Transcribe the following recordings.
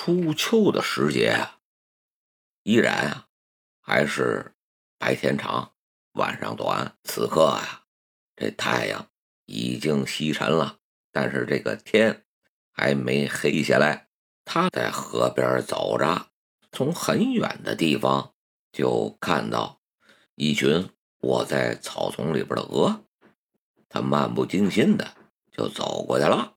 初秋的时节啊，依然啊，还是白天长，晚上短。此刻啊，这太阳已经西沉了，但是这个天还没黑下来。他在河边走着，从很远的地方就看到一群卧在草丛里边的鹅。他漫不经心的就走过去了。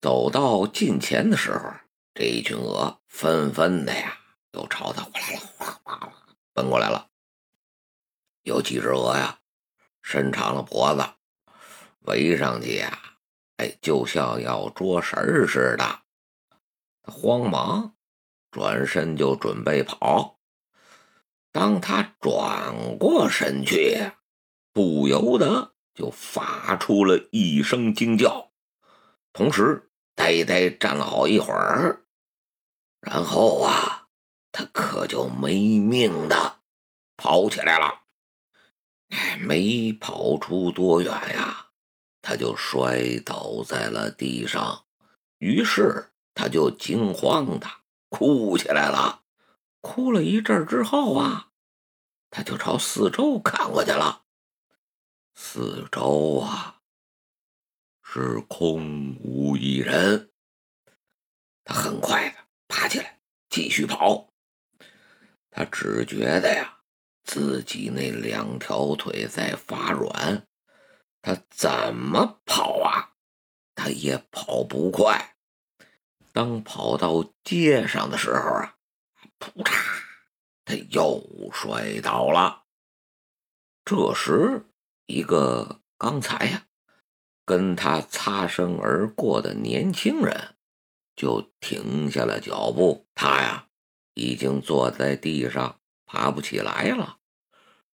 走到近前的时候，这一群鹅纷纷的呀，又朝他哗啦啦、哗啦奔过来了。有几只鹅呀，伸长了脖子，围上去呀，哎，就像要捉食儿似的。慌忙转身就准备跑，当他转过身去，不由得就发出了一声惊叫，同时呆呆站了好一会儿。然后啊，他可就没命的跑起来了。哎，没跑出多远呀，他就摔倒在了地上。于是他就惊慌的哭起来了。哭了一阵之后啊，他就朝四周看过去了。四周啊，是空无一人。他很快的。爬起来，继续跑。他只觉得呀，自己那两条腿在发软，他怎么跑啊，他也跑不快。当跑到街上的时候啊，扑嚓，他又摔倒了。这时，一个刚才呀跟他擦身而过的年轻人。就停下了脚步，他呀已经坐在地上爬不起来了，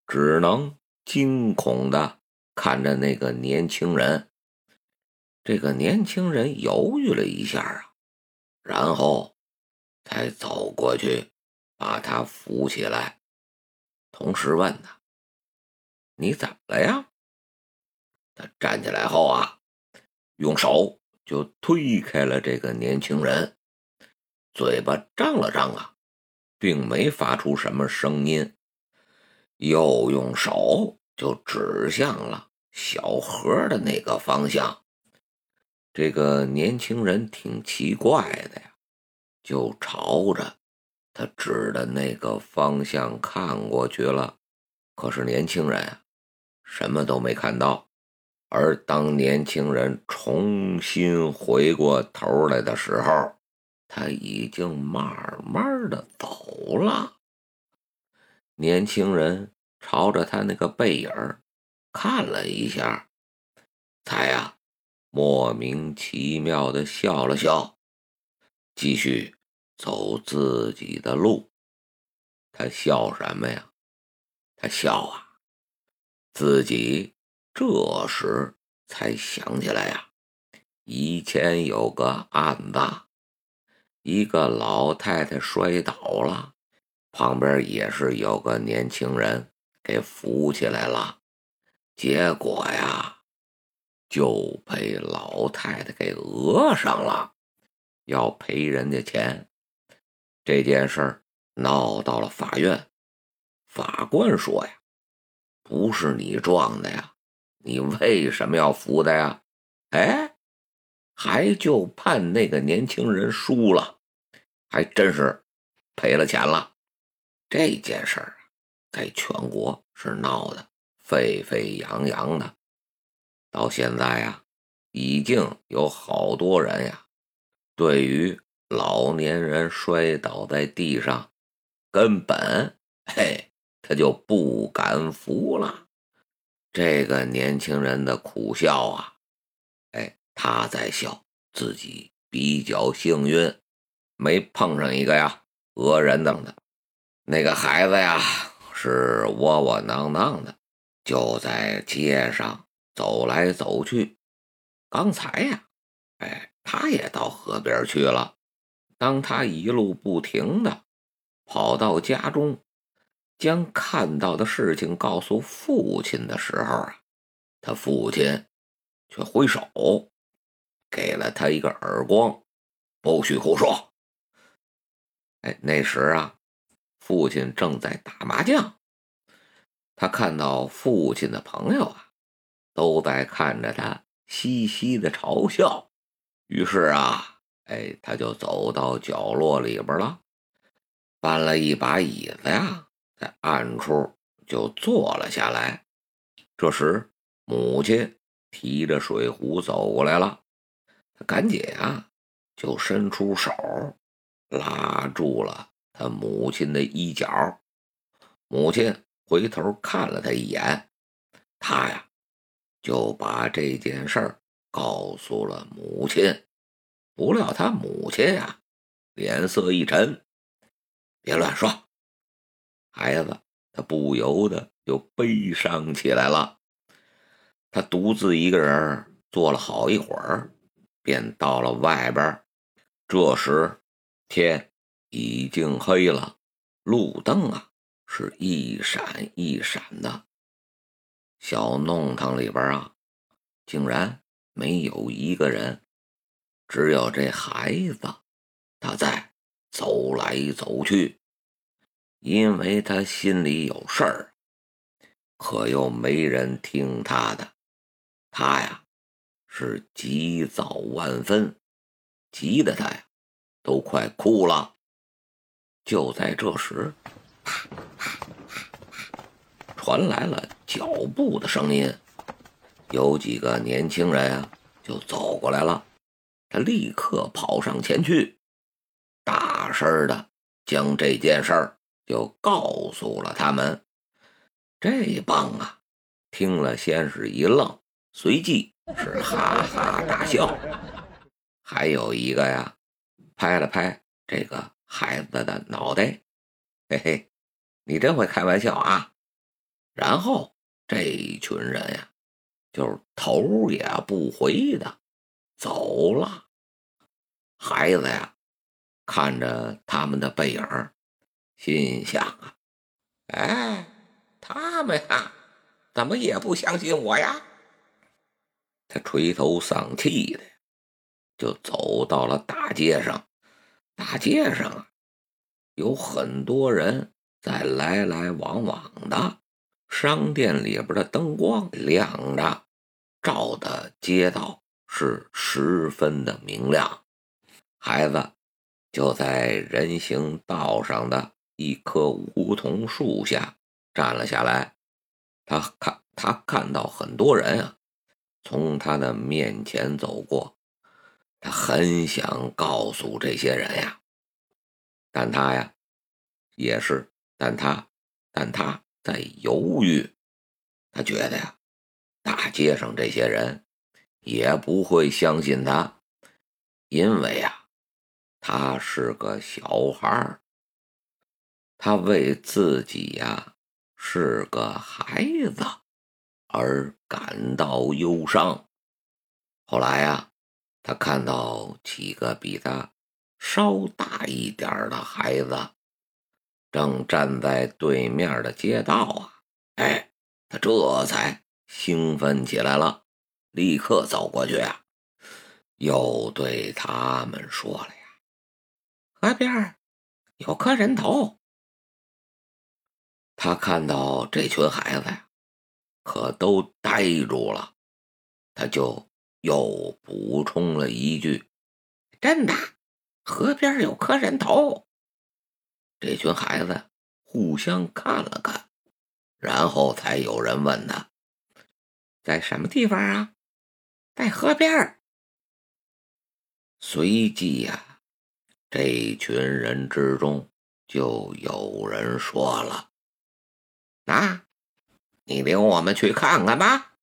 只能惊恐的看着那个年轻人。这个年轻人犹豫了一下啊，然后才走过去把他扶起来，同时问他：“你怎么了呀？”他站起来后啊，用手。就推开了这个年轻人，嘴巴张了张啊，并没发出什么声音，又用手就指向了小河的那个方向。这个年轻人挺奇怪的呀，就朝着他指的那个方向看过去了。可是年轻人啊，什么都没看到。而当年轻人重新回过头来的时候，他已经慢慢的走了。年轻人朝着他那个背影看了一下，才呀莫名其妙的笑了笑，继续走自己的路。他笑什么呀？他笑啊，自己。这时才想起来呀，以前有个案子，一个老太太摔倒了，旁边也是有个年轻人给扶起来了，结果呀，就被老太太给讹上了，要赔人家钱。这件事儿闹到了法院，法官说呀，不是你撞的呀。你为什么要扶他呀？哎，还就判那个年轻人输了，还真是赔了钱了。这件事儿在全国是闹得沸沸扬扬的。到现在呀，已经有好多人呀，对于老年人摔倒在地上，根本嘿，他就不敢扶了。这个年轻人的苦笑啊，哎，他在笑自己比较幸运，没碰上一个呀讹人等的。那个孩子呀是窝窝囊囊的，就在街上走来走去。刚才呀，哎，他也到河边去了。当他一路不停的跑到家中。将看到的事情告诉父亲的时候啊，他父亲却挥手给了他一个耳光，不许胡说！哎，那时啊，父亲正在打麻将。他看到父亲的朋友啊，都在看着他，嘻嘻的嘲笑。于是啊，哎，他就走到角落里边了，搬了一把椅子呀，在暗处就坐了下来。这时，母亲提着水壶走过来了，赶紧啊，就伸出手拉住了他母亲的衣角。母亲。回头看了他一眼，他呀就把这件事儿告诉了母亲。不料他母亲呀脸色一沉，别乱说。孩子他不由得就悲伤起来了。他独自一个人坐了好一会儿，便到了外边。这时天已经黑了，路灯啊。是一闪一闪的，小弄堂里边啊，竟然没有一个人，只有这孩子，他在走来走去，因为他心里有事儿，可又没人听他的，他呀是急躁万分，急得他呀都快哭了。就在这时。传来了脚步的声音，有几个年轻人啊就走过来了。他立刻跑上前去，大声的将这件事儿就告诉了他们。这帮啊听了，先是一愣，随即是哈哈大笑。还有一个呀，拍了拍这个孩子的脑袋，嘿嘿。你真会开玩笑啊！然后这一群人呀，就是头也不回的走了。孩子呀，看着他们的背影，心想啊：“哎，他们呀，怎么也不相信我呀？”他垂头丧气的，就走到了大街上。大街上啊，有很多人。在来来往往的商店里边的灯光亮着，照的街道是十分的明亮。孩子就在人行道上的一棵梧桐树下站了下来。他看他看到很多人啊从他的面前走过，他很想告诉这些人呀，但他呀也是。但他，但他在犹豫。他觉得呀，大街上这些人也不会相信他，因为呀，他是个小孩儿。他为自己呀是个孩子而感到忧伤。后来呀，他看到几个比他稍大一点的孩子。正站在对面的街道啊，哎，他这才兴奋起来了，立刻走过去啊，又对他们说了呀：“河边有颗人头。”他看到这群孩子呀，可都呆住了，他就又补充了一句：“真的，河边有颗人头。”这群孩子互相看了看，然后才有人问他：“在什么地方啊？”“在河边。”随即呀，这群人之中就有人说了：“那，你领我们去看看吧。”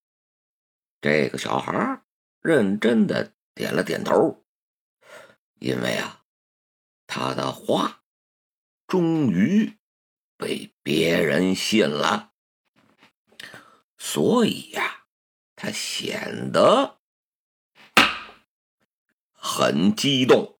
这个小孩认真的点了点头，因为啊，他的话。终于被别人信了，所以呀，他显得很激动。